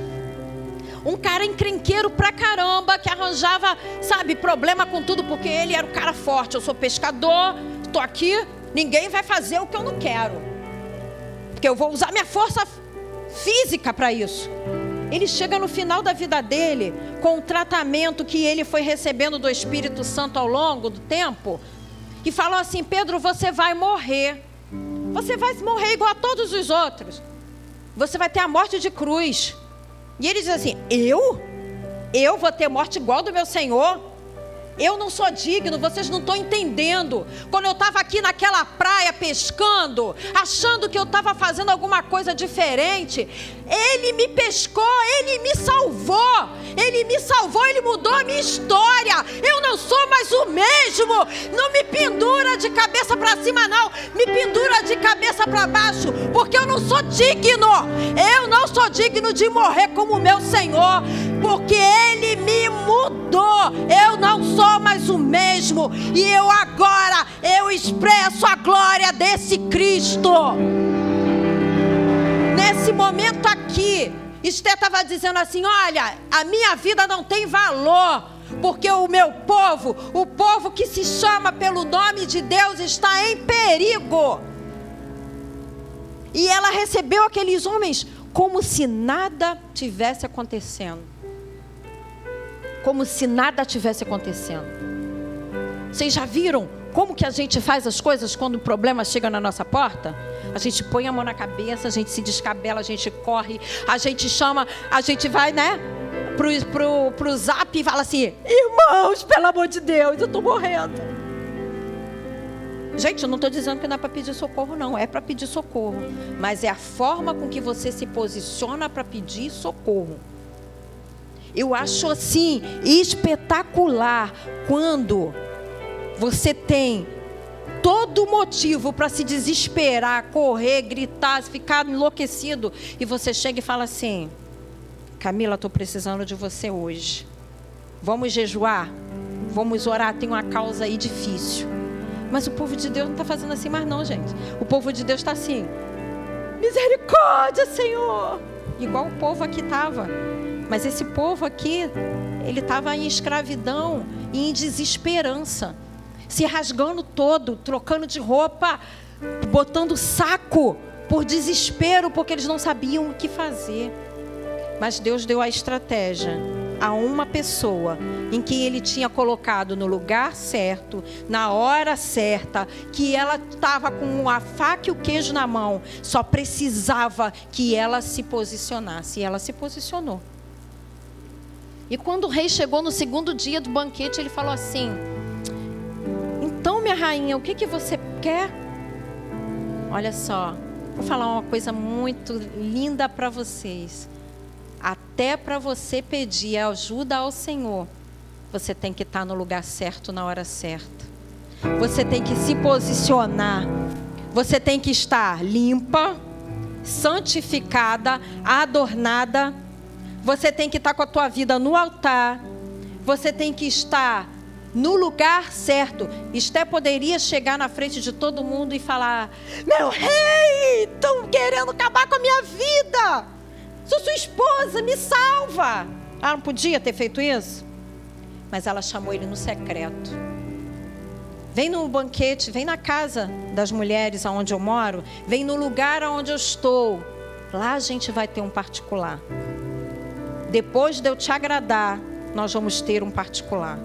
Um cara encrenqueiro pra caramba, que arranjava, sabe, problema com tudo, porque ele era o cara forte. Eu sou pescador, estou aqui, ninguém vai fazer o que eu não quero porque eu vou usar minha força física para isso. Ele chega no final da vida dele, com o tratamento que ele foi recebendo do Espírito Santo ao longo do tempo, e falou assim: Pedro, você vai morrer. Você vai morrer igual a todos os outros. Você vai ter a morte de cruz. E ele diz assim: Eu? Eu vou ter morte igual do meu Senhor? Eu não sou digno, vocês não estão entendendo. Quando eu estava aqui naquela praia pescando, achando que eu estava fazendo alguma coisa diferente, ele me pescou, ele me salvou. Ele me salvou, ele mudou a minha história. Eu não sou mais o mesmo. Não me pendura de cabeça para cima, não. Me pendura de cabeça para baixo, porque eu não sou digno. Eu não sou digno de morrer como meu Senhor, porque ele me mudou. Eu não sou mais o mesmo. E eu agora, eu expresso a glória desse Cristo. Nesse momento aqui, Esté estava dizendo assim: olha, a minha vida não tem valor. Porque o meu povo, o povo que se chama pelo nome de Deus, está em perigo. E ela recebeu aqueles homens como se nada tivesse acontecendo como se nada tivesse acontecendo. Vocês já viram como que a gente faz as coisas quando o problema chega na nossa porta? A gente põe a mão na cabeça, a gente se descabela, a gente corre, a gente chama, a gente vai, né? Pro, pro, pro zap e fala assim: Irmãos, pelo amor de Deus, eu estou morrendo. Gente, eu não estou dizendo que não é para pedir socorro, não. É para pedir socorro. Mas é a forma com que você se posiciona para pedir socorro. Eu acho assim espetacular quando você tem todo motivo para se desesperar, correr, gritar, ficar enlouquecido e você chega e fala assim: Camila, estou precisando de você hoje. Vamos jejuar? Vamos orar? Tem uma causa aí difícil. Mas o povo de Deus não está fazendo assim mais, não, gente. O povo de Deus está assim: misericórdia, Senhor. Igual o povo aqui estava. Mas esse povo aqui, ele estava em escravidão e em desesperança, se rasgando todo, trocando de roupa, botando saco por desespero, porque eles não sabiam o que fazer. Mas Deus deu a estratégia a uma pessoa em que ele tinha colocado no lugar certo, na hora certa, que ela estava com a faca e o queijo na mão, só precisava que ela se posicionasse. E ela se posicionou. E quando o rei chegou no segundo dia do banquete, ele falou assim: Então, minha rainha, o que, que você quer? Olha só, vou falar uma coisa muito linda para vocês. Até para você pedir ajuda ao Senhor, você tem que estar no lugar certo na hora certa. Você tem que se posicionar. Você tem que estar limpa, santificada, adornada você tem que estar com a tua vida no altar. Você tem que estar no lugar certo. Esté poderia chegar na frente de todo mundo e falar: Meu rei, estão querendo acabar com a minha vida. Sou sua esposa, me salva. Ah, não podia ter feito isso? mas ela chamou ele no secreto. Vem no banquete, vem na casa das mulheres aonde eu moro, vem no lugar aonde eu estou. Lá a gente vai ter um particular. Depois de eu te agradar, nós vamos ter um particular.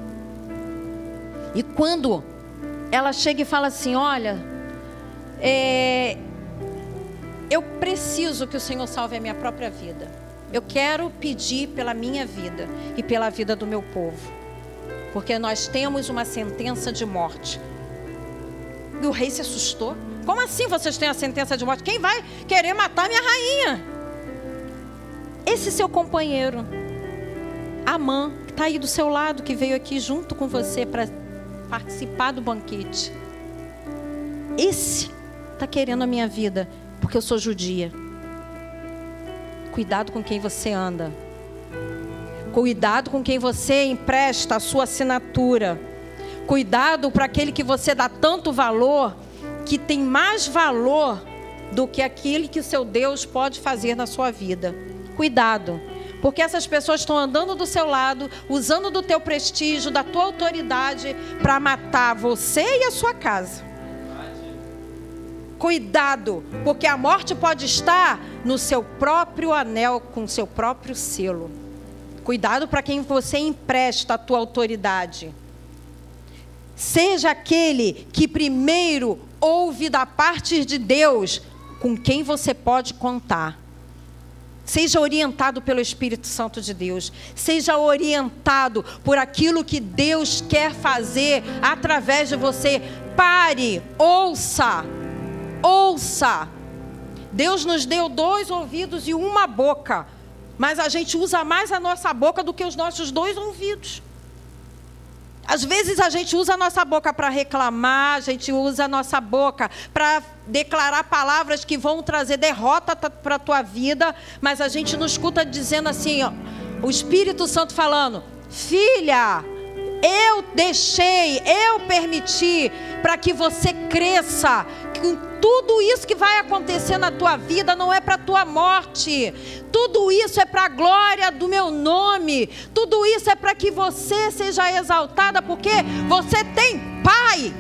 E quando ela chega e fala assim: Olha, é, eu preciso que o Senhor salve a minha própria vida. Eu quero pedir pela minha vida e pela vida do meu povo. Porque nós temos uma sentença de morte. E o rei se assustou. Como assim vocês têm a sentença de morte? Quem vai querer matar minha rainha? Esse seu companheiro, Amã, que está aí do seu lado, que veio aqui junto com você para participar do banquete. Esse está querendo a minha vida, porque eu sou judia. Cuidado com quem você anda. Cuidado com quem você empresta a sua assinatura. Cuidado para aquele que você dá tanto valor, que tem mais valor do que aquele que seu Deus pode fazer na sua vida. Cuidado, porque essas pessoas estão andando do seu lado, usando do teu prestígio, da tua autoridade para matar você e a sua casa. Cuidado, porque a morte pode estar no seu próprio anel, com seu próprio selo. Cuidado para quem você empresta a tua autoridade. Seja aquele que primeiro ouve da parte de Deus com quem você pode contar. Seja orientado pelo Espírito Santo de Deus. Seja orientado por aquilo que Deus quer fazer através de você. Pare, ouça ouça. Deus nos deu dois ouvidos e uma boca, mas a gente usa mais a nossa boca do que os nossos dois ouvidos. Às vezes a gente usa a nossa boca para reclamar, a gente usa a nossa boca para declarar palavras que vão trazer derrota para a tua vida, mas a gente não escuta dizendo assim, ó, o Espírito Santo falando: Filha, eu deixei, eu permiti para que você cresça, tudo isso que vai acontecer na tua vida não é para a tua morte. Tudo isso é para a glória do meu nome. Tudo isso é para que você seja exaltada, porque você tem pai.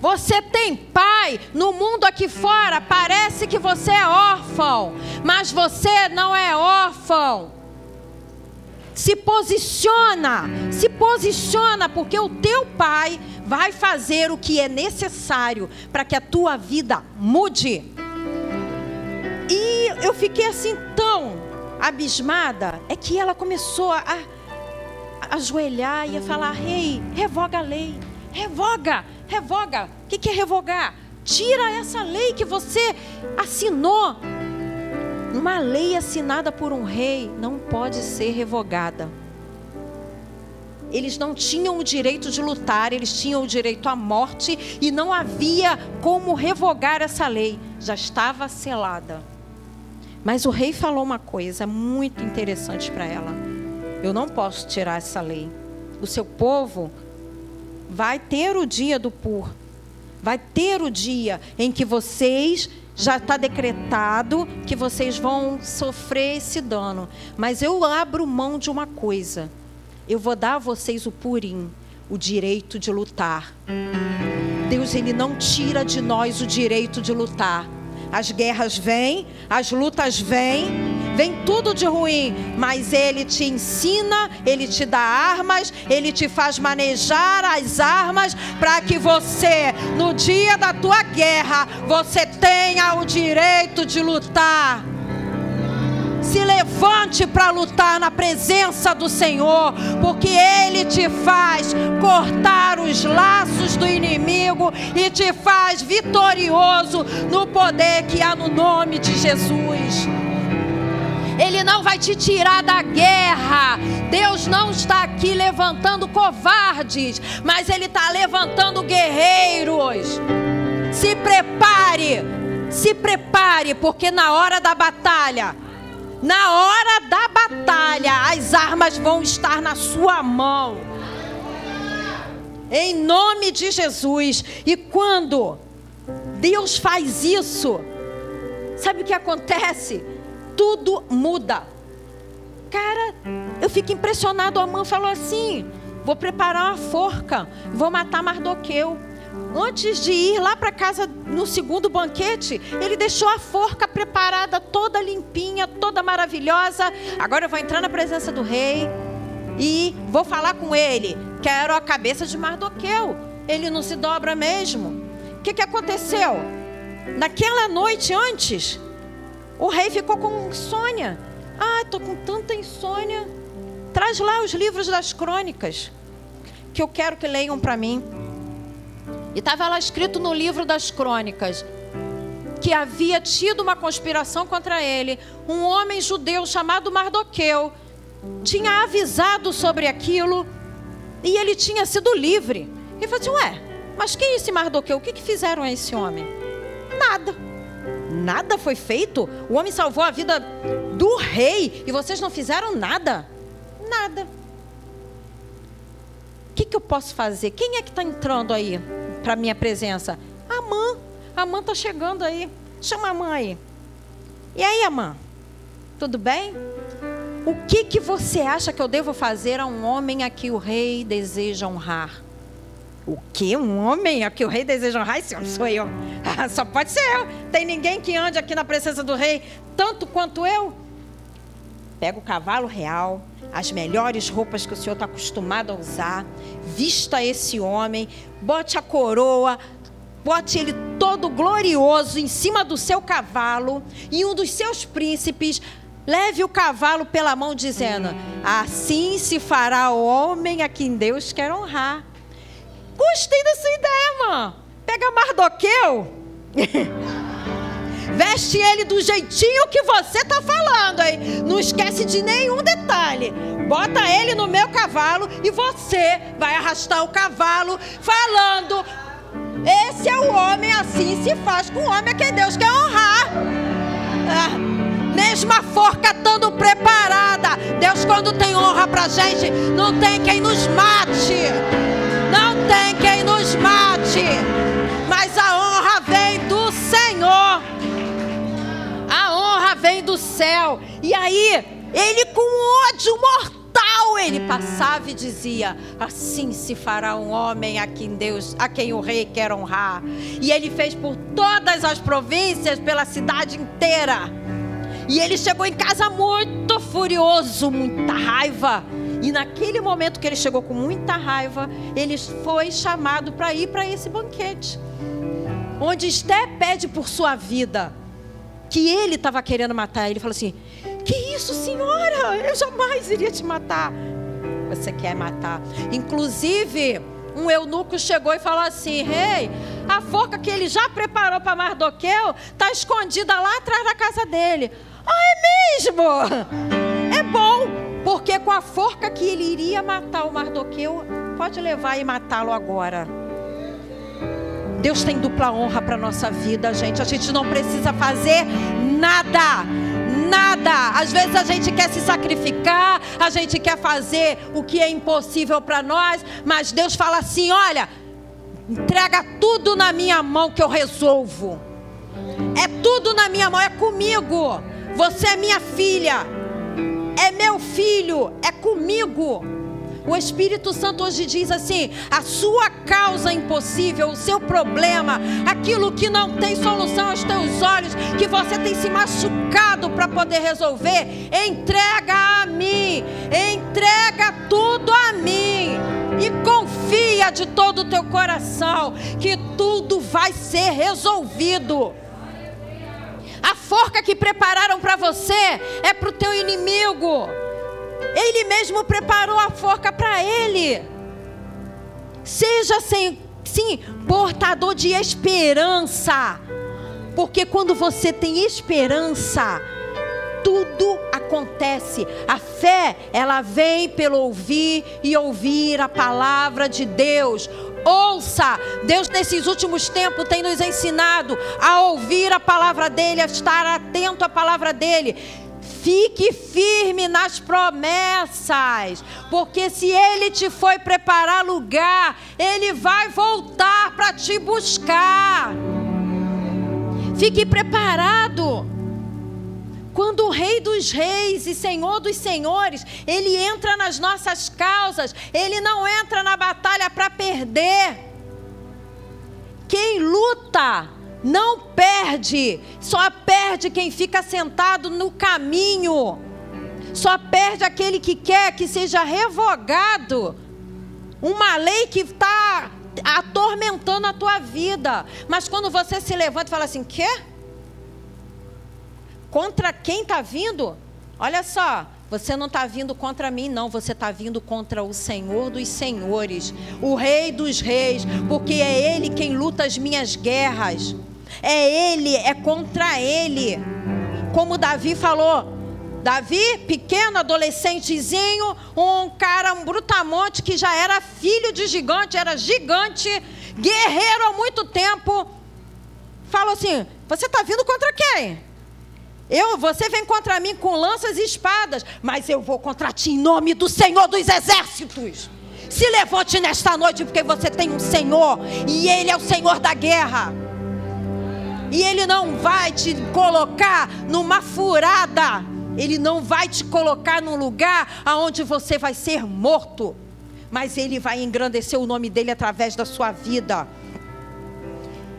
Você tem pai. No mundo aqui fora parece que você é órfão, mas você não é órfão. Se posiciona, se posiciona, porque o teu pai vai fazer o que é necessário para que a tua vida mude. E eu fiquei assim tão abismada, é que ela começou a, a ajoelhar e a falar: Rei, revoga a lei, revoga, revoga. O que, que é revogar? Tira essa lei que você assinou uma lei assinada por um rei não pode ser revogada. Eles não tinham o direito de lutar, eles tinham o direito à morte e não havia como revogar essa lei, já estava selada. Mas o rei falou uma coisa muito interessante para ela: eu não posso tirar essa lei. O seu povo vai ter o dia do pur, vai ter o dia em que vocês já está decretado que vocês vão sofrer esse dano. Mas eu abro mão de uma coisa. Eu vou dar a vocês o purim, o direito de lutar. Deus ele não tira de nós o direito de lutar. As guerras vêm, as lutas vêm, vem tudo de ruim, mas Ele te ensina, Ele te dá armas, Ele te faz manejar as armas para que você, no dia da tua guerra, você tenha o direito de lutar. Se levante para lutar na presença do Senhor, porque Ele te faz cortar os laços do inimigo e te faz vitorioso no poder que há no nome de Jesus. Ele não vai te tirar da guerra. Deus não está aqui levantando covardes, mas Ele está levantando guerreiros. Se prepare, se prepare, porque na hora da batalha, na hora da batalha, as armas vão estar na sua mão. Em nome de Jesus. E quando Deus faz isso, sabe o que acontece? Tudo muda. Cara, eu fico impressionado. A mãe falou assim: vou preparar uma forca, vou matar Mardoqueu. Antes de ir lá para casa no segundo banquete, ele deixou a forca preparada, toda limpinha, toda maravilhosa. Agora eu vou entrar na presença do rei e vou falar com ele. Quero a cabeça de Mardoqueu. Ele não se dobra mesmo. O que, que aconteceu? Naquela noite antes, o rei ficou com insônia. Ah, estou com tanta insônia. Traz lá os livros das crônicas, que eu quero que leiam para mim. E estava lá escrito no livro das crônicas que havia tido uma conspiração contra ele. Um homem judeu chamado Mardoqueu tinha avisado sobre aquilo e ele tinha sido livre. Ele falou assim: Ué, mas quem é esse Mardoqueu? O que, que fizeram a esse homem? Nada. Nada foi feito. O homem salvou a vida do rei e vocês não fizeram nada. Nada. O que, que eu posso fazer? Quem é que está entrando aí para minha presença? A mãe. A mãe está chegando aí. Chama a mãe aí. E aí, Amã? Tudo bem? O que, que você acha que eu devo fazer a um homem a que o rei deseja honrar? O que? Um homem a que o rei deseja honrar? Esse homem sou eu. Só pode ser eu. Tem ninguém que ande aqui na presença do rei tanto quanto eu. Pega o cavalo real, as melhores roupas que o senhor está acostumado a usar, vista esse homem, bote a coroa, bote ele todo glorioso em cima do seu cavalo, e um dos seus príncipes leve o cavalo pela mão, dizendo: Assim se fará o homem a quem Deus quer honrar. Gostei da sua ideia, irmã. Pega Mardoqueu. Veste ele do jeitinho que você está falando, hein? Não esquece de nenhum detalhe. Bota ele no meu cavalo e você vai arrastar o cavalo falando: Esse é o homem, assim se faz com o homem que Deus quer honrar. Ah, mesmo a forca estando preparada. Deus, quando tem honra pra gente, não tem quem nos mate. Não tem quem nos mate. Mas a honra vem vem do céu. E aí, ele com ódio mortal, ele passava e dizia: Assim se fará um homem a quem Deus, a quem o rei quer honrar. E ele fez por todas as províncias, pela cidade inteira. E ele chegou em casa muito furioso, muita raiva. E naquele momento que ele chegou com muita raiva, ele foi chamado para ir para esse banquete. Onde Esté pede por sua vida, que ele estava querendo matar. Ele falou assim: Que isso, senhora? Eu jamais iria te matar. Você quer matar. Inclusive, um eunuco chegou e falou assim: Rei, hey, a forca que ele já preparou para Mardoqueu está escondida lá atrás da casa dele. Ah, é mesmo? É bom. Porque com a forca que ele iria matar o Mardoqueu, pode levar e matá-lo agora. Deus tem dupla honra para nossa vida, gente. A gente não precisa fazer nada. Nada. Às vezes a gente quer se sacrificar, a gente quer fazer o que é impossível para nós, mas Deus fala assim: olha, entrega tudo na minha mão que eu resolvo. É tudo na minha mão, é comigo. Você é minha filha é meu filho, é comigo. O Espírito Santo hoje diz assim: a sua causa impossível, o seu problema, aquilo que não tem solução aos teus olhos, que você tem se machucado para poder resolver, entrega a mim, entrega tudo a mim e confia de todo o teu coração que tudo vai ser resolvido. A forca que prepararam para você é para o teu inimigo. Ele mesmo preparou a forca para ele. Seja sem, sim, portador de esperança. Porque quando você tem esperança, tudo acontece. A fé, ela vem pelo ouvir e ouvir a palavra de Deus. Ouça, Deus nesses últimos tempos tem nos ensinado a ouvir a palavra dele, a estar atento à palavra dele. Fique firme nas promessas, porque se ele te foi preparar lugar, ele vai voltar para te buscar. Fique preparado. Quando o Rei dos Reis e Senhor dos Senhores, ele entra nas nossas causas, ele não entra na batalha para perder. Quem luta não perde, só perde quem fica sentado no caminho, só perde aquele que quer que seja revogado uma lei que está atormentando a tua vida. Mas quando você se levanta e fala assim: quê? Contra quem está vindo? Olha só, você não está vindo contra mim, não. Você está vindo contra o Senhor dos Senhores, o Rei dos Reis, porque é Ele quem luta as minhas guerras. É Ele, é contra Ele. Como Davi falou, Davi, pequeno, adolescentezinho, um cara, um brutamonte que já era filho de gigante, era gigante, guerreiro há muito tempo. Falou assim: Você está vindo contra quem? Eu, você vem contra mim com lanças e espadas, mas eu vou contra ti em nome do Senhor dos Exércitos. Se levante nesta noite, porque você tem um Senhor, e Ele é o Senhor da guerra. E Ele não vai te colocar numa furada, Ele não vai te colocar num lugar aonde você vai ser morto, mas Ele vai engrandecer o nome dEle através da sua vida.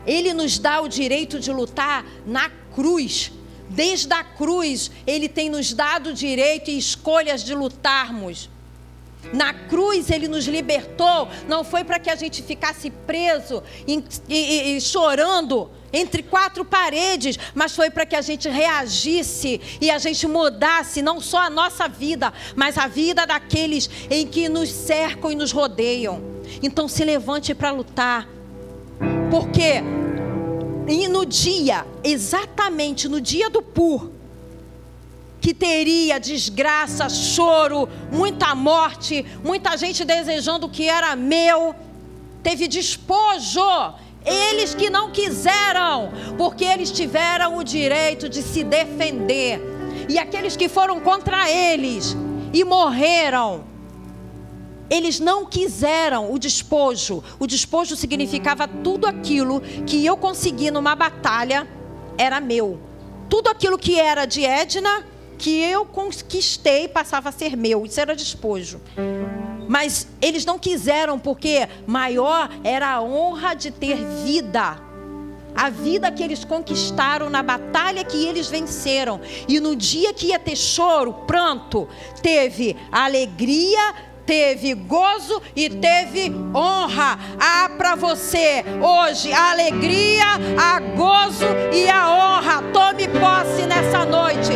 Ele nos dá o direito de lutar na cruz. Desde a cruz, Ele tem nos dado direito e escolhas de lutarmos. Na cruz ele nos libertou, não foi para que a gente ficasse preso e, e, e, chorando entre quatro paredes, mas foi para que a gente reagisse e a gente mudasse não só a nossa vida, mas a vida daqueles em que nos cercam e nos rodeiam. Então se levante para lutar, porque e no dia, exatamente no dia do pur, que teria desgraça, choro, muita morte, muita gente desejando o que era meu, teve despojo. Eles que não quiseram, porque eles tiveram o direito de se defender. E aqueles que foram contra eles e morreram, eles não quiseram o despojo. O despojo significava tudo aquilo que eu consegui numa batalha era meu. Tudo aquilo que era de Edna, que eu conquistei, passava a ser meu. Isso era despojo. Mas eles não quiseram, porque maior era a honra de ter vida. A vida que eles conquistaram na batalha que eles venceram. E no dia que ia ter choro, pranto, teve alegria, teve gozo e teve honra. Há para você hoje a alegria, a gozo e a honra. Tome posse nessa noite.